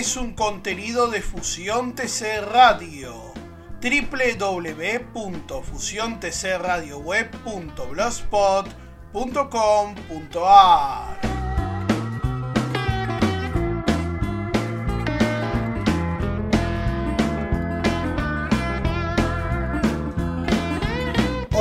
es un contenido de Fusión TC Radio. www.fusiontcradioweb.blogspot.com.ar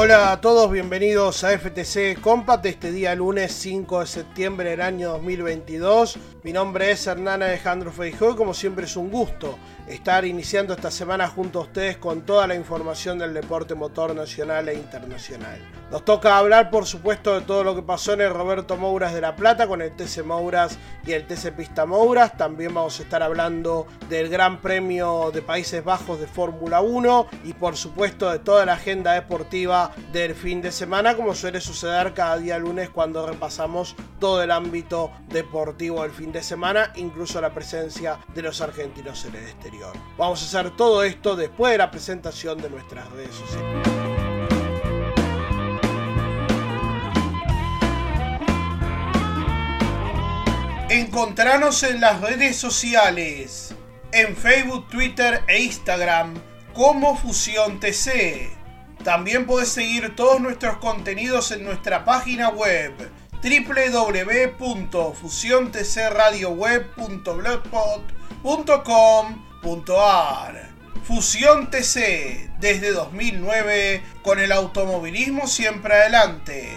Hola a todos, bienvenidos a FTC Compact este día lunes 5 de septiembre del año 2022. Mi nombre es Hernán Alejandro Feijó y como siempre es un gusto estar iniciando esta semana junto a ustedes con toda la información del deporte motor nacional e internacional. Nos toca hablar por supuesto de todo lo que pasó en el Roberto Mouras de La Plata con el TC Mouras y el TC Pista Mouras. También vamos a estar hablando del Gran Premio de Países Bajos de Fórmula 1 y por supuesto de toda la agenda deportiva del fin de semana como suele suceder cada día lunes cuando repasamos todo el ámbito deportivo del fin de semana, incluso la presencia de los argentinos en el exterior. Vamos a hacer todo esto después de la presentación de nuestras redes sociales. Encontranos en las redes sociales, en Facebook, Twitter e Instagram como Fusión TC. También puedes seguir todos nuestros contenidos en nuestra página web Fusión TC desde 2009 con el automovilismo siempre adelante.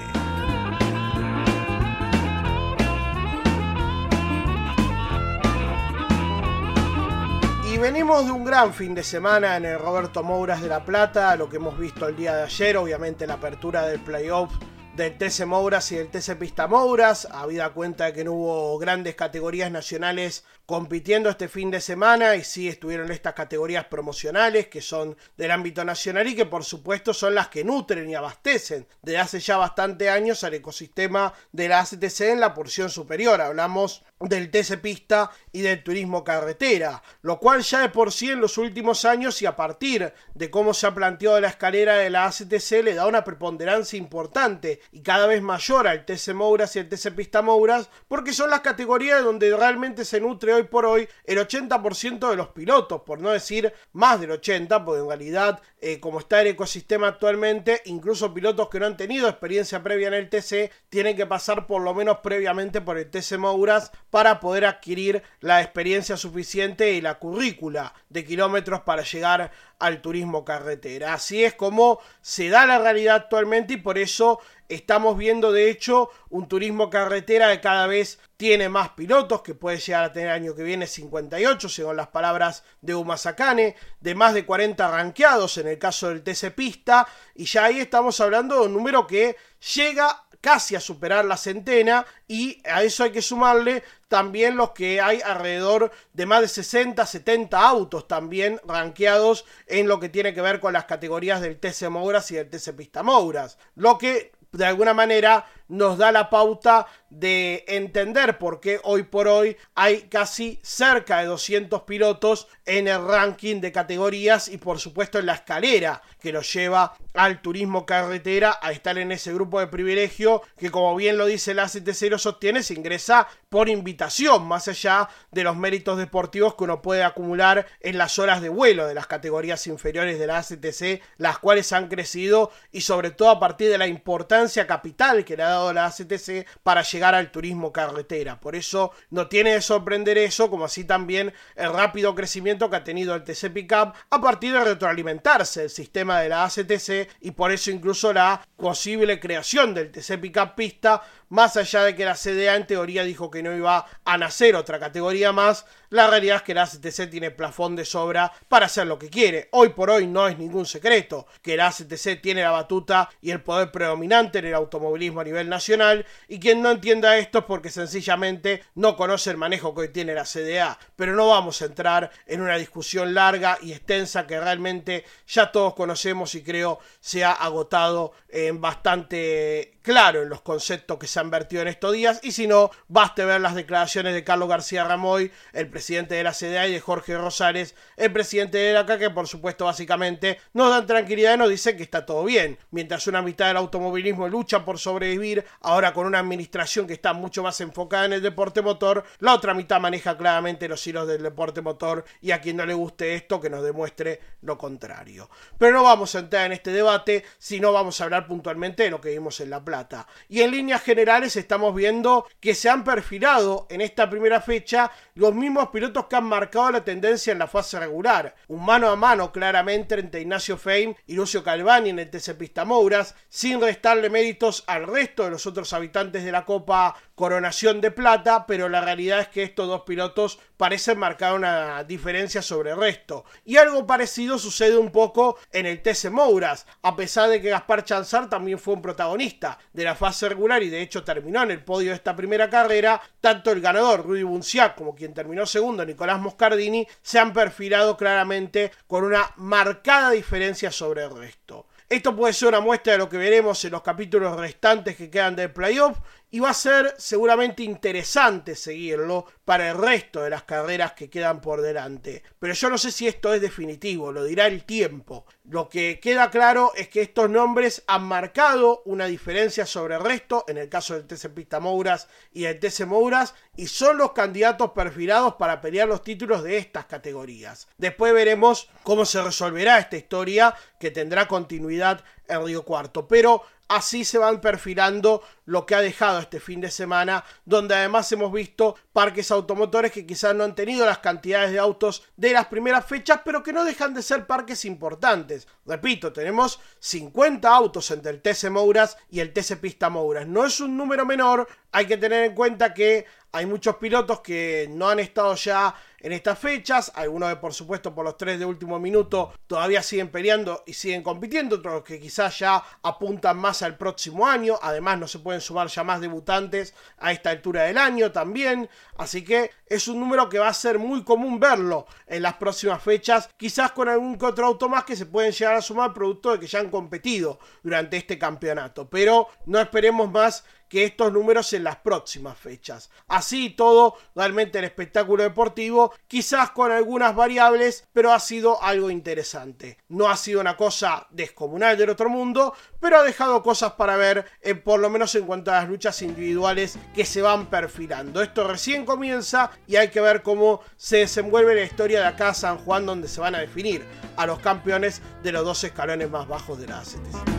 Y venimos de un gran fin de semana en el Roberto Mouras de La Plata, lo que hemos visto el día de ayer, obviamente la apertura del playoff del TC Mouras y del TC Pista Mouras, habida cuenta de que no hubo grandes categorías nacionales compitiendo este fin de semana y sí estuvieron estas categorías promocionales que son del ámbito nacional y que por supuesto son las que nutren y abastecen desde hace ya bastante años al ecosistema de la ACTC en la porción superior. Hablamos del TC Pista y del turismo carretera, lo cual ya de por sí en los últimos años y a partir de cómo se ha planteado la escalera de la ACTC le da una preponderancia importante y cada vez mayor al TC Mouras y el TC Pista Mouras porque son las categorías donde realmente se nutre hoy por hoy el 80% de los pilotos, por no decir más del 80%, porque en realidad eh, como está el ecosistema actualmente, incluso pilotos que no han tenido experiencia previa en el TC tienen que pasar por lo menos previamente por el TC Mouras para poder adquirir la experiencia suficiente y la currícula de kilómetros para llegar al turismo carretera. Así es como se da la realidad actualmente y por eso estamos viendo de hecho un turismo carretera que cada vez tiene más pilotos, que puede llegar a tener año que viene 58, según las palabras de Uma Sakane, de más de 40 ranqueados en el caso del TC Pista, y ya ahí estamos hablando de un número que llega casi a superar la centena y a eso hay que sumarle también los que hay alrededor de más de 60, 70 autos también ranqueados en lo que tiene que ver con las categorías del TC Mouras y del TC Pista Mouras, lo que de alguna manera nos da la pauta de entender por qué hoy por hoy hay casi cerca de 200 pilotos en el ranking de categorías y por supuesto en la escalera que lo lleva al turismo carretera a estar en ese grupo de privilegio que como bien lo dice la ACTC sostiene se ingresa por invitación más allá de los méritos deportivos que uno puede acumular en las horas de vuelo de las categorías inferiores de la ACTC las cuales han crecido y sobre todo a partir de la importancia capital que le ha dado la ACTC para llegar al turismo carretera. Por eso no tiene de sorprender eso, como así también el rápido crecimiento que ha tenido el TC Pickup a partir de retroalimentarse el sistema de la ACTC y por eso incluso la posible creación del TC Pickup Pista más allá de que la CDA en teoría dijo que no iba a nacer otra categoría más, la realidad es que la ACTC tiene plafón de sobra para hacer lo que quiere. Hoy por hoy no es ningún secreto que la ACTC tiene la batuta y el poder predominante en el automovilismo a nivel nacional. Y quien no entienda esto es porque sencillamente no conoce el manejo que hoy tiene la CDA. Pero no vamos a entrar en una discusión larga y extensa que realmente ya todos conocemos y creo se ha agotado en bastante claro en los conceptos que se han vertido en estos días. Y si no, baste ver las declaraciones de Carlos García Ramoy, el presidente de la CDA y de Jorge Rosales, el presidente de la CA, que por supuesto básicamente nos dan tranquilidad y nos dicen que está todo bien, mientras una mitad del automovilismo automovilismo lucha por sobrevivir, ahora con una administración que está mucho más enfocada en el deporte motor, la otra mitad maneja claramente los hilos del deporte motor y a quien no le guste esto que nos demuestre lo contrario. Pero no vamos a entrar en este debate, sino vamos a hablar puntualmente de lo que vimos en La Plata. Y en líneas generales estamos viendo que se han perfilado en esta primera fecha los mismos pilotos que han marcado la tendencia en la fase regular. Un mano a mano claramente entre Ignacio Fein y Lucio Calvani en el TC Pista Mouras, sin restarle méritos al resto de los otros habitantes de la Copa Coronación de Plata, pero la realidad es que estos dos pilotos parecen marcar una diferencia sobre el resto. Y algo parecido sucede un poco en el TC Mouras, a pesar de que Gaspar Chanzar también fue un protagonista de la fase regular y de hecho terminó en el podio de esta primera carrera, tanto el ganador Rudy Bunciac como quien terminó segundo Nicolás Moscardini se han perfilado claramente con una marcada diferencia sobre el resto. Esto puede ser una muestra de lo que veremos en los capítulos restantes que quedan del playoff y va a ser seguramente interesante seguirlo para el resto de las carreras que quedan por delante. Pero yo no sé si esto es definitivo, lo dirá el tiempo. Lo que queda claro es que estos nombres han marcado una diferencia sobre el resto, en el caso del TC Pista Mouras y del TC Mouras, y son los candidatos perfilados para pelear los títulos de estas categorías. Después veremos cómo se resolverá esta historia que tendrá continuidad en Río Cuarto. Pero así se van perfilando lo que ha dejado este fin de semana, donde además hemos visto parques automotores que quizás no han tenido las cantidades de autos de las primeras fechas, pero que no dejan de ser parques importantes. Repito, tenemos 50 autos entre el TC Mouras y el TC Pista Mouras. No es un número menor, hay que tener en cuenta que hay muchos pilotos que no han estado ya en estas fechas, algunos que por supuesto por los tres de último minuto todavía siguen peleando y siguen compitiendo, otros que quizás ya apuntan más al próximo año, además no se pueden sumar ya más debutantes a esta altura del año también, así que es un número que va a ser muy común verlo en las próximas fechas, quizás con algún otro auto más que se pueden llegar a sumar producto de que ya han competido durante este campeonato, pero no esperemos más que estos números en las próximas fechas. Así todo, realmente el espectáculo deportivo, quizás con algunas variables, pero ha sido algo interesante. No ha sido una cosa descomunal del otro mundo, pero ha dejado cosas para ver, eh, por lo menos en cuanto a las luchas individuales que se van perfilando. Esto recién comienza y hay que ver cómo se desenvuelve la historia de acá a San Juan, donde se van a definir a los campeones de los dos escalones más bajos de la ACTC.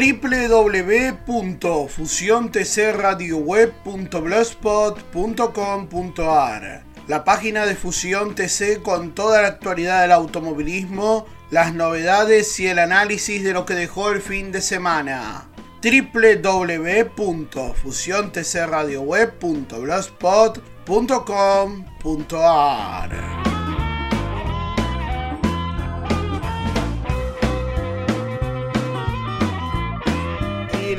www.fusiontcradioweb.blogspot.com.ar La página de Fusión TC con toda la actualidad del automovilismo, las novedades y el análisis de lo que dejó el fin de semana. www.fusiontcradioweb.blogspot.com.ar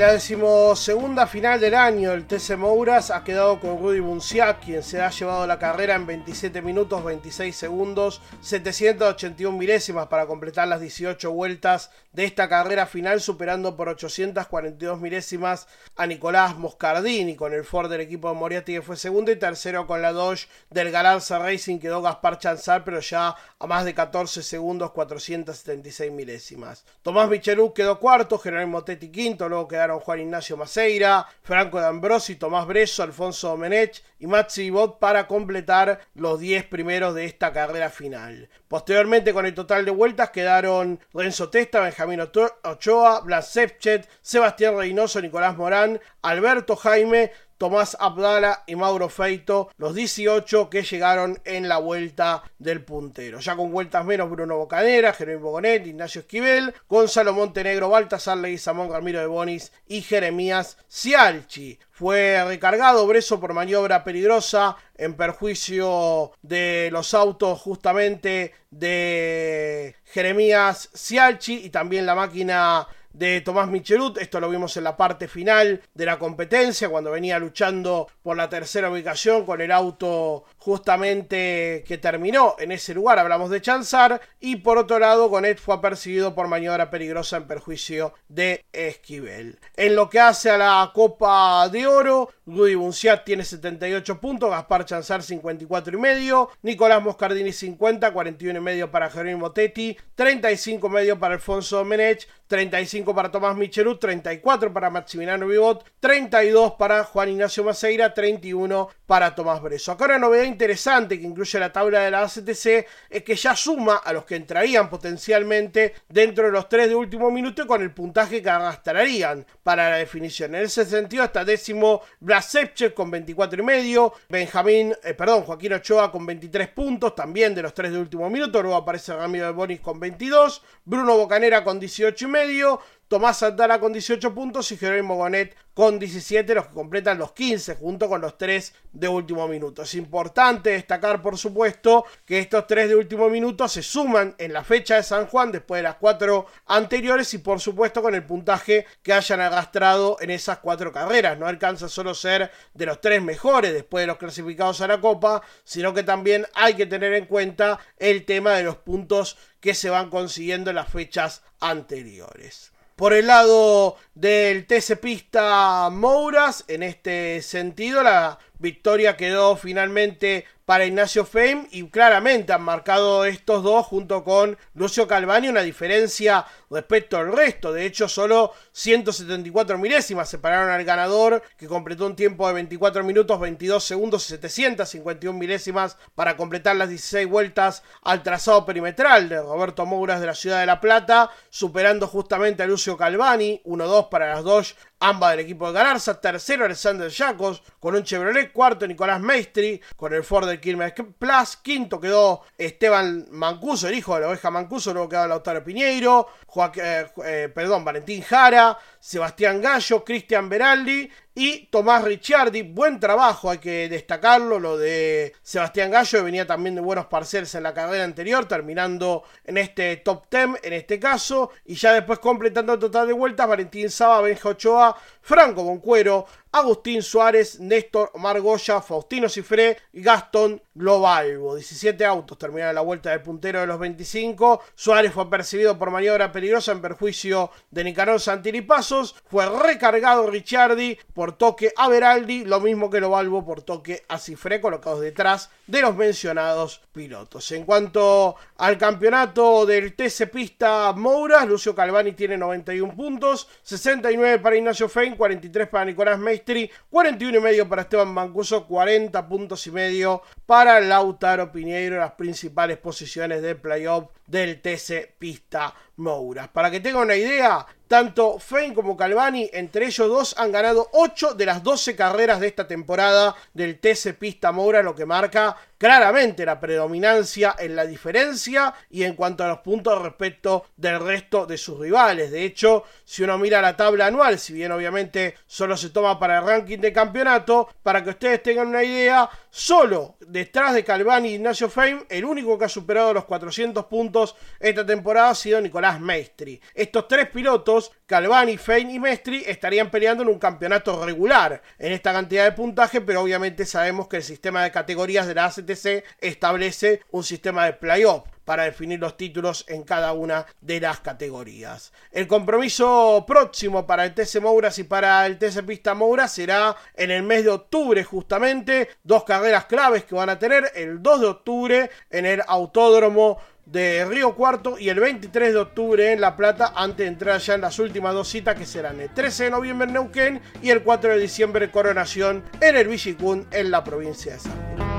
la decimosegunda final del año, el TC Mouras ha quedado con Rudy Bunciac, quien se ha llevado la carrera en 27 minutos 26 segundos, 781 milésimas para completar las 18 vueltas de esta carrera final, superando por 842 milésimas a Nicolás Moscardini con el Ford del equipo de Moriarty que fue segundo y tercero con la Dodge del Galarza Racing quedó Gaspar Chanzar, pero ya a más de 14 segundos, 476 milésimas. Tomás Michelú quedó cuarto, Jerónimo Tetti quinto, luego quedaron Juan Ignacio Maceira, Franco de Ambrosi, Tomás Breso, Alfonso Domenech y Maxi Bot para completar los 10 primeros de esta carrera final. Posteriormente, con el total de vueltas, quedaron Renzo Testa, Benjamín Ochoa, Blas Sepchet, Sebastián Reynoso, Nicolás Morán, Alberto Jaime, Tomás Abdala y Mauro Feito, los 18 que llegaron en la vuelta del puntero. Ya con vueltas menos, Bruno Bocanera, Jerónimo Bonet, Ignacio Esquivel, Gonzalo Montenegro, Baltasar Leguizamón, Ramiro de Bonis y Jeremías Cialchi. Fue recargado Breso por maniobra peligrosa en perjuicio de los autos justamente de Jeremías Cialchi y también la máquina de Tomás Michelut. Esto lo vimos en la parte final de la competencia, cuando venía luchando por la tercera ubicación con el auto justamente que terminó en ese lugar. Hablamos de Chanzar. Y por otro lado, Gonet fue apercibido por maniobra peligrosa en perjuicio de Esquivel. En lo que hace a la Copa de Oro, Rudy Bunciat tiene 78 puntos, Gaspar Chanzar 54 y medio, Nicolás Moscardini 50, 41 y medio para Jerónimo Tetti, 35 y medio para Alfonso Domenech, 35 para Tomás Michelut, 34 para Maximiliano Vivot, 32 para Juan Ignacio Maceira, 31 para Tomás Breso. Acá una novedad interesante que incluye la tabla de la ACTC es que ya suma a los que entrarían potencialmente dentro de los tres de último minuto con el puntaje que gastarían para la definición. En ese sentido está décimo Blasevchev con 24 y medio, Benjamín, eh, perdón, Joaquín Ochoa con 23 puntos, también de los tres de último minuto, luego aparece Ramiro de Bonis con 22, Bruno Bocanera con 18 y medio, Tomás Santana con 18 puntos y Jerónimo Bonet con 17, los que completan los 15 junto con los 3 de último minuto. Es importante destacar, por supuesto, que estos 3 de último minuto se suman en la fecha de San Juan después de las 4 anteriores y por supuesto con el puntaje que hayan arrastrado en esas 4 carreras. No alcanza solo ser de los 3 mejores después de los clasificados a la Copa, sino que también hay que tener en cuenta el tema de los puntos que se van consiguiendo en las fechas anteriores. Por el lado del TC Pista Mouras, en este sentido, la victoria quedó finalmente para Ignacio Fame y claramente han marcado estos dos junto con Lucio Calvani una diferencia respecto al resto. De hecho, solo 174 milésimas separaron al ganador que completó un tiempo de 24 minutos 22 segundos y 751 milésimas para completar las 16 vueltas al trazado perimetral de Roberto Mouras de la Ciudad de La Plata, superando justamente a Lucio Calvani, 1-2 para las dos ambas del equipo de Galarza, tercero Alexander Jacos con un Chevrolet, cuarto Nicolás Maestri con el Ford del Quilmes Plus, quinto quedó Esteban Mancuso, el hijo de la oveja Mancuso, luego quedó Lautaro Piñeiro, eh, eh, perdón, Valentín Jara, Sebastián Gallo, Cristian Beraldi y Tomás Ricciardi. Buen trabajo, hay que destacarlo, lo de Sebastián Gallo, venía también de buenos parceles en la carrera anterior, terminando en este top 10 en este caso, y ya después completando el total de vueltas, Valentín Saba, Benja Ochoa, Franco Concuero, Agustín Suárez, Néstor Margoya, Faustino Cifré Gastón Globalvo. 17 autos terminaron la vuelta del puntero de los 25. Suárez fue percibido por maniobra peligrosa en perjuicio de Nicanor Santini Pasos. Fue recargado Ricciardi por toque a Veraldi, lo mismo que Globalvo por toque a Cifré, colocados detrás de los mencionados pilotos. En cuanto al campeonato del TC Pista Mouras, Lucio Calvani tiene 91 puntos, 69 para Ignacio Fein, 43 para Nicolás Meistri, 41 y medio para Esteban Mancuso, 40 puntos y medio para Lautaro Piñeiro, las principales posiciones de playoff del TC Pista Mouras. Para que tengan una idea, tanto Fein como Calvani, entre ellos dos, han ganado 8 de las 12 carreras de esta temporada del TC Pista Moura, lo que marca claramente la predominancia en la diferencia y en cuanto a los puntos respecto del resto de sus rivales. De hecho, si uno mira la tabla anual, si bien obviamente solo se toma para el ranking de campeonato, para que ustedes tengan una idea, solo detrás de Calvani y Ignacio Fein, el único que ha superado los 400 puntos esta temporada ha sido Nicolás Maestri. Estos tres pilotos, Calvani, Fein y Maestri, estarían peleando en un campeonato regular en esta cantidad de puntaje, pero obviamente sabemos que el sistema de categorías de la ACT establece un sistema de playoff para definir los títulos en cada una de las categorías. El compromiso próximo para el TC Mouras y para el TC Pista Mouras será en el mes de octubre justamente, dos carreras claves que van a tener el 2 de octubre en el Autódromo de Río Cuarto y el 23 de octubre en La Plata antes de entrar ya en las últimas dos citas que serán el 13 de noviembre en Neuquén y el 4 de diciembre Coronación en el Villicún en la provincia de San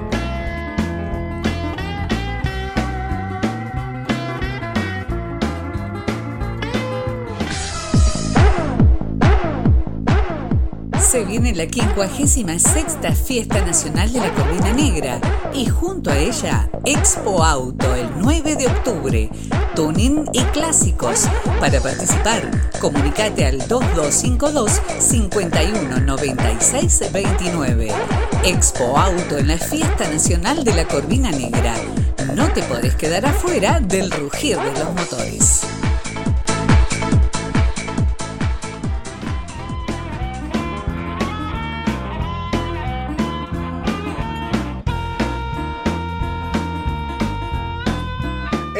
se viene la 56 Fiesta Nacional de la Corvina Negra y junto a ella Expo Auto el 9 de octubre. Tuning y clásicos. Para participar, comunicate al 2252 519629. Expo Auto en la Fiesta Nacional de la Corvina Negra. No te podés quedar afuera del rugir de los motores.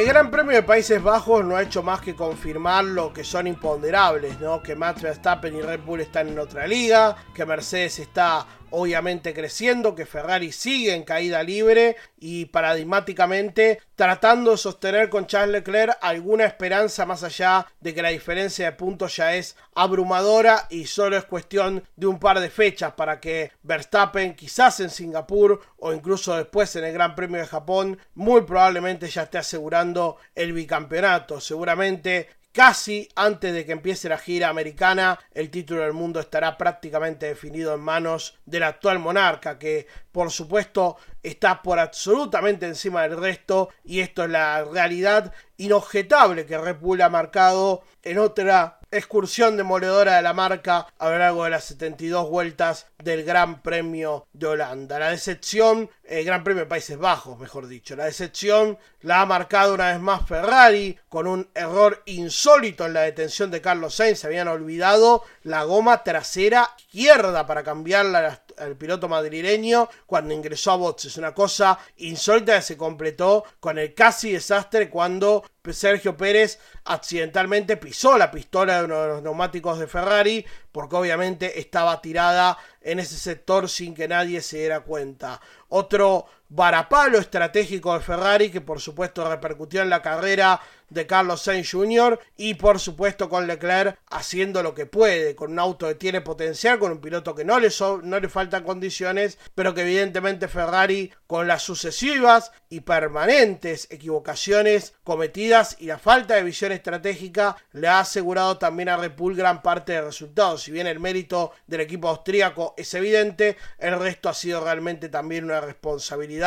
El Gran Premio de Países Bajos no ha hecho más que confirmar lo que son imponderables, ¿no? Que Max Verstappen y Red Bull están en otra liga, que Mercedes está obviamente creciendo, que Ferrari sigue en caída libre y paradigmáticamente tratando de sostener con Charles Leclerc alguna esperanza más allá de que la diferencia de puntos ya es abrumadora y solo es cuestión de un par de fechas para que Verstappen quizás en Singapur o incluso después en el Gran Premio de Japón muy probablemente ya esté asegurando el bicampeonato. Seguramente Casi antes de que empiece la gira americana, el título del mundo estará prácticamente definido en manos del actual monarca, que por supuesto está por absolutamente encima del resto, y esto es la realidad inobjetable que Red Bull ha marcado en otra excursión demoledora de la marca a lo largo de las 72 vueltas del Gran Premio de Holanda. La decepción, el Gran Premio de Países Bajos, mejor dicho, la decepción la ha marcado una vez más Ferrari con un error insólito en la detención de Carlos Sainz. Se habían olvidado la goma trasera izquierda para cambiarla al piloto madrileño cuando ingresó a boxes. Una cosa insólita que se completó con el casi desastre cuando Sergio Pérez accidentalmente pisó la pistola de uno de los neumáticos de Ferrari porque obviamente estaba tirada en ese sector sin que nadie se diera cuenta. Otro varapalo estratégico de Ferrari que por supuesto repercutió en la carrera de Carlos Sainz Jr. y por supuesto con Leclerc haciendo lo que puede, con un auto que tiene potencial, con un piloto que no le, no le faltan condiciones, pero que evidentemente Ferrari con las sucesivas y permanentes equivocaciones cometidas y la falta de visión estratégica le ha asegurado también a Red gran parte de resultados. Si bien el mérito del equipo austríaco es evidente, el resto ha sido realmente también una responsabilidad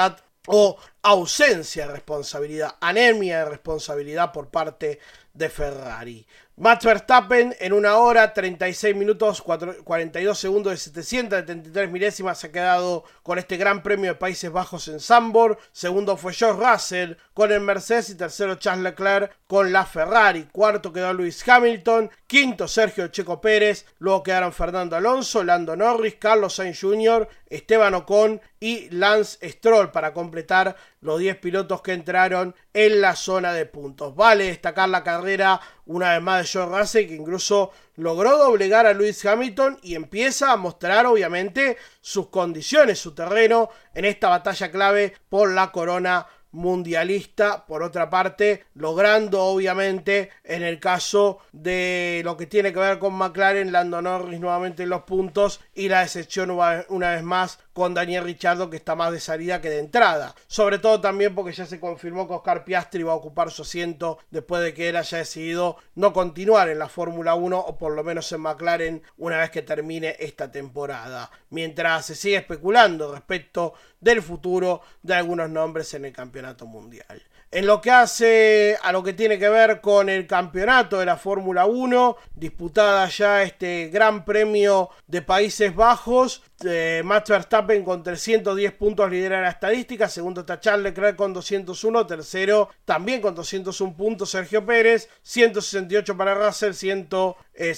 o ausencia de responsabilidad, anemia de responsabilidad por parte de Ferrari. Max Verstappen en una hora, 36 minutos, 42 segundos de 773 milésimas se ha quedado con este Gran Premio de Países Bajos en Sambor. Segundo fue George Russell con el Mercedes y tercero Charles Leclerc con la Ferrari. Cuarto quedó Lewis Hamilton. Quinto Sergio Checo Pérez. Luego quedaron Fernando Alonso, Lando Norris, Carlos Sainz Jr., Esteban Ocon y Lance Stroll para completar los 10 pilotos que entraron en la zona de puntos. Vale destacar la carrera una vez más de George Russell que incluso logró doblegar a Lewis Hamilton y empieza a mostrar obviamente sus condiciones, su terreno en esta batalla clave por la corona mundialista, por otra parte, logrando obviamente en el caso de lo que tiene que ver con McLaren, Lando Norris nuevamente en los puntos y la decepción una vez más con Daniel Richardo que está más de salida que de entrada. Sobre todo también porque ya se confirmó que Oscar Piastri va a ocupar su asiento después de que él haya decidido no continuar en la Fórmula 1 o por lo menos en McLaren una vez que termine esta temporada. Mientras se sigue especulando respecto del futuro de algunos nombres en el campeonato mundial. En lo que hace a lo que tiene que ver con el campeonato de la Fórmula 1, disputada ya este Gran Premio de Países Bajos, eh, Max Verstappen con 310 puntos lidera la estadística, segundo está Charles Leclerc con 201, tercero también con 201 puntos Sergio Pérez, 168 para Russell, 188 eh,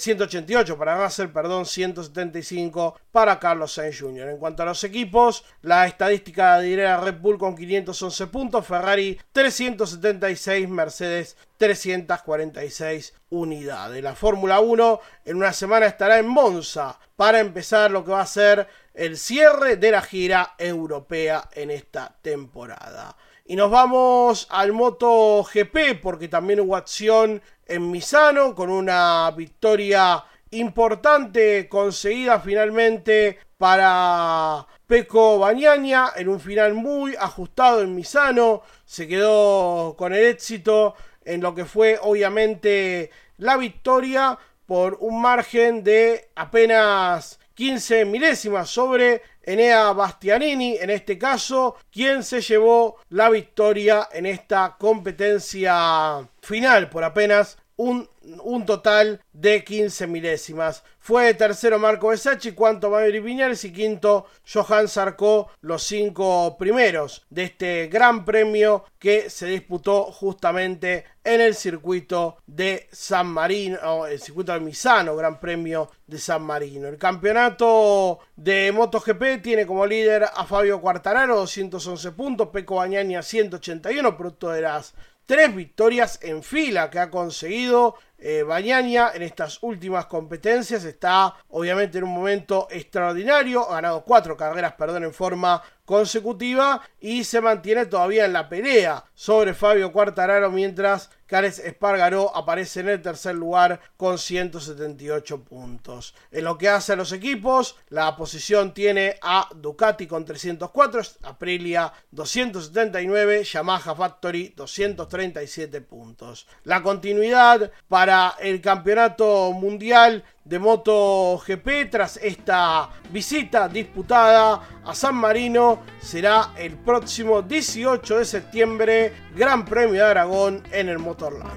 para Russell, perdón, 175 para Carlos Sainz Jr. En cuanto a los equipos, la estadística lidera Red Bull con 511 puntos, Ferrari 376, Mercedes 346 unidades. La Fórmula 1 en una semana estará en Monza para empezar lo que va a ser el cierre de la gira europea en esta temporada. Y nos vamos al Moto GP porque también hubo acción en Misano con una victoria importante conseguida finalmente para Peco Bañaña en un final muy ajustado en Misano. Se quedó con el éxito en lo que fue obviamente la victoria por un margen de apenas 15 milésimas sobre Enea Bastianini, en este caso, quien se llevó la victoria en esta competencia final por apenas un, un total de 15 milésimas. Fue tercero Marco Besacci, cuarto Maverick Viñales y quinto Johan Sarko, los cinco primeros de este gran premio que se disputó justamente en el circuito de San Marino, el circuito de Misano, Gran Premio de San Marino. El campeonato de MotoGP tiene como líder a Fabio Quartararo, 211 puntos, Peco Bañani a 181, producto de las tres victorias en fila que ha conseguido eh, Bañaña en estas últimas competencias está obviamente en un momento extraordinario, ha ganado cuatro carreras, perdón, en forma consecutiva y se mantiene todavía en la pelea sobre Fabio Quartararo mientras Cares Espargaró aparece en el tercer lugar con 178 puntos. En lo que hace a los equipos, la posición tiene a Ducati con 304, Aprilia 279, Yamaha Factory 237 puntos. La continuidad para el campeonato mundial de MotoGP tras esta visita disputada a San Marino será el próximo 18 de septiembre, Gran Premio de Aragón en el Motorland.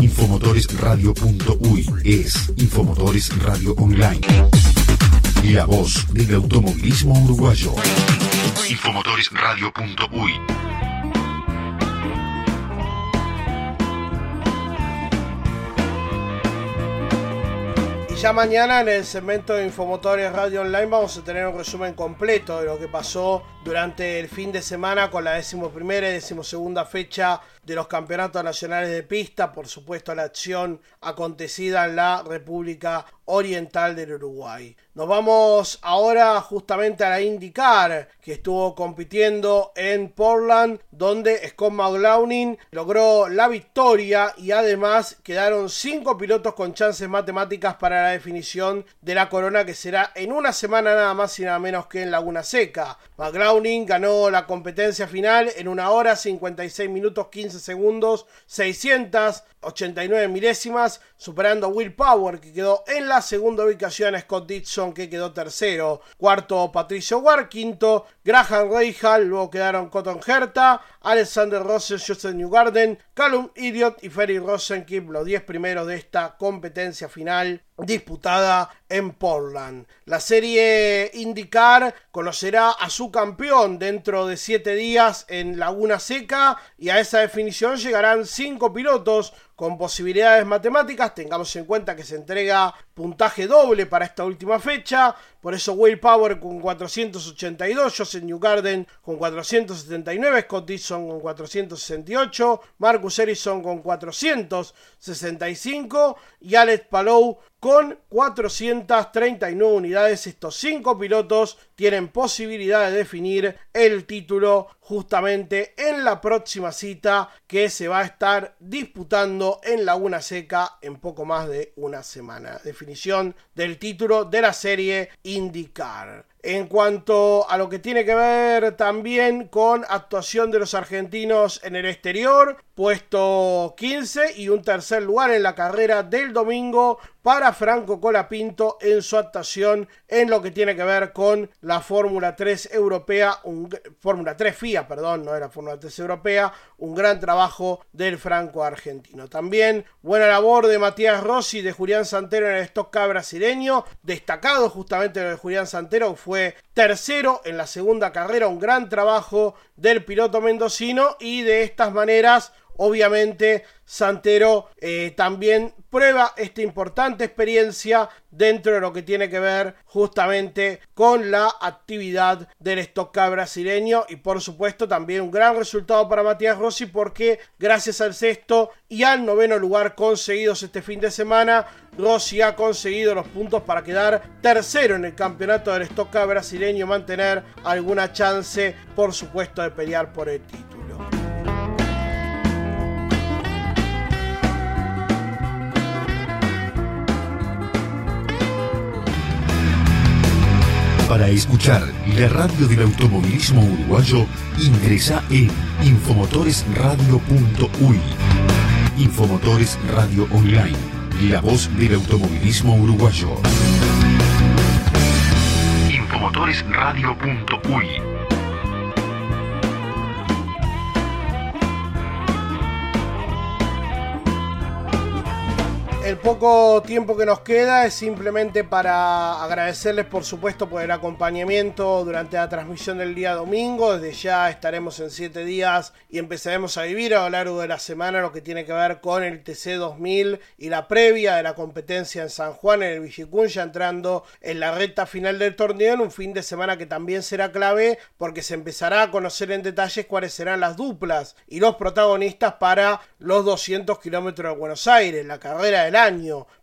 Infomotoresradio.uy es Infomotores Radio Online. La voz del automovilismo uruguayo. Infomotoresradio.uy Y ya mañana en el segmento de Infomotores Radio Online vamos a tener un resumen completo de lo que pasó durante el fin de semana con la decimoprimera y decimosegunda fecha de los campeonatos nacionales de pista, por supuesto la acción acontecida en la República Oriental del Uruguay. Nos vamos ahora justamente a la IndyCar, que estuvo compitiendo en Portland, donde Scott McLaughlin logró la victoria y además quedaron cinco pilotos con chances matemáticas para la definición de la corona, que será en una semana nada más y nada menos que en Laguna Seca. McLaughlin ganó la competencia final en una hora 56 minutos 15 segundos, 689 milésimas, superando a Will Power, que quedó en la segunda ubicación, Scott Dixon, que quedó tercero, cuarto Patricio Ward, quinto Graham Rahal, luego quedaron Cotton Herta, Alexander Rosen, Joseph Newgarden, Callum Idiot y Ferry Rosenkeep, los 10 primeros de esta competencia final disputada en Portland. La serie IndyCar conocerá a su campeón dentro de 7 días en Laguna Seca y a esa definición llegarán 5 pilotos con posibilidades matemáticas. Tengamos en cuenta que se entrega puntaje doble para esta última fecha. Por eso Will Power con 482, Joseph Newgarden con 479, Scott Dixon con 468, Marcus Ericsson con 465 y Alex Palou con 439 unidades. Estos cinco pilotos tienen posibilidad de definir el título justamente en la próxima cita que se va a estar disputando en Laguna Seca en poco más de una semana. Definición del título de la serie IndyCar. En cuanto a lo que tiene que ver también con actuación de los argentinos en el exterior, puesto 15 y un tercer lugar en la carrera del domingo para Franco Colapinto en su actuación en lo que tiene que ver con la Fórmula 3 europea, un, Fórmula 3 FIA, perdón, no era Fórmula 3 europea, un gran trabajo del franco argentino. También buena labor de Matías Rossi, de Julián Santero en el Stock Car brasileño, destacado justamente lo de Julián Santero, fue tercero en la segunda carrera, un gran trabajo del piloto mendocino y de estas maneras obviamente Santero eh, también prueba esta importante experiencia dentro de lo que tiene que ver justamente con la actividad del Stock brasileño y por supuesto también un gran resultado para Matías Rossi porque gracias al sexto y al noveno lugar conseguidos este fin de semana Rossi ha conseguido los puntos para quedar tercero en el campeonato del Stock brasileño y mantener alguna chance por supuesto de pelear por el título. Para escuchar la radio del automovilismo uruguayo, ingresa en infomotoresradio.uy. Infomotores Radio Online, la voz del automovilismo uruguayo. Infomotoresradio.uy poco tiempo que nos queda es simplemente para agradecerles por supuesto por el acompañamiento durante la transmisión del día domingo. Desde ya estaremos en 7 días y empezaremos a vivir a lo largo de la semana lo que tiene que ver con el TC 2000 y la previa de la competencia en San Juan en el Villicún, ya entrando en la recta final del torneo en un fin de semana que también será clave porque se empezará a conocer en detalles cuáles serán las duplas y los protagonistas para los 200 kilómetros de Buenos Aires, la carrera del año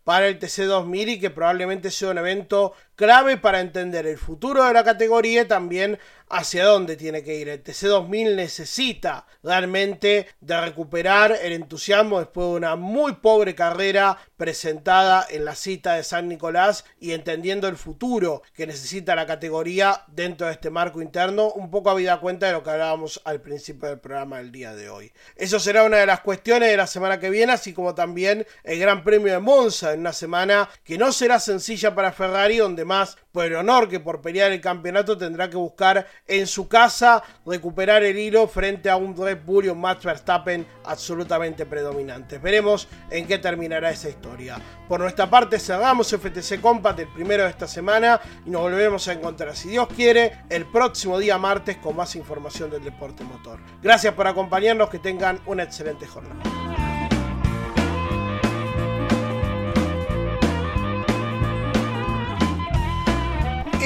para el TC2000 y que probablemente sea un evento clave para entender el futuro de la categoría y también hacia dónde tiene que ir. El TC2000 necesita realmente de recuperar el entusiasmo después de una muy pobre carrera presentada en la cita de San Nicolás y entendiendo el futuro que necesita la categoría dentro de este marco interno, un poco habida cuenta de lo que hablábamos al principio del programa del día de hoy. Eso será una de las cuestiones de la semana que viene, así como también el Gran Premio de Monza en una semana que no será sencilla para Ferrari, donde más por el honor que por pelear el campeonato tendrá que buscar en su casa recuperar el hilo frente a un Red Bull y un Max Verstappen absolutamente predominantes. Veremos en qué terminará esa historia. Por nuestra parte cerramos FTC Compact el primero de esta semana y nos volvemos a encontrar, si Dios quiere, el próximo día martes con más información del deporte motor. Gracias por acompañarnos, que tengan una excelente jornada.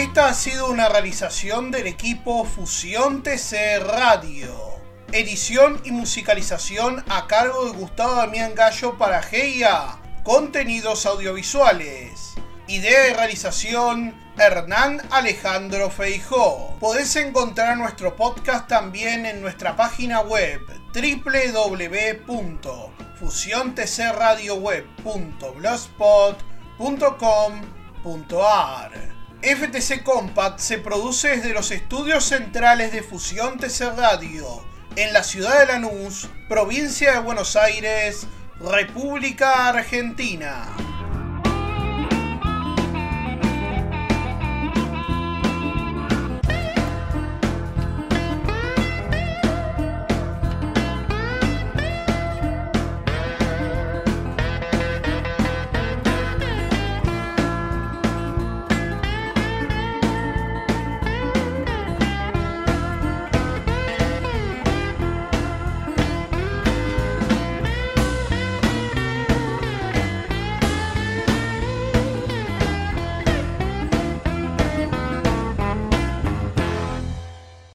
Esta ha sido una realización del equipo Fusión TC Radio. Edición y musicalización a cargo de Gustavo Damián Gallo para GIA. Contenidos audiovisuales. Idea y realización Hernán Alejandro Feijó. Podés encontrar nuestro podcast también en nuestra página web www.fusiontcradioweb.blogspot.com.ar FTC Compact se produce desde los estudios centrales de Fusión TC Radio, en la ciudad de Lanús, provincia de Buenos Aires, República Argentina.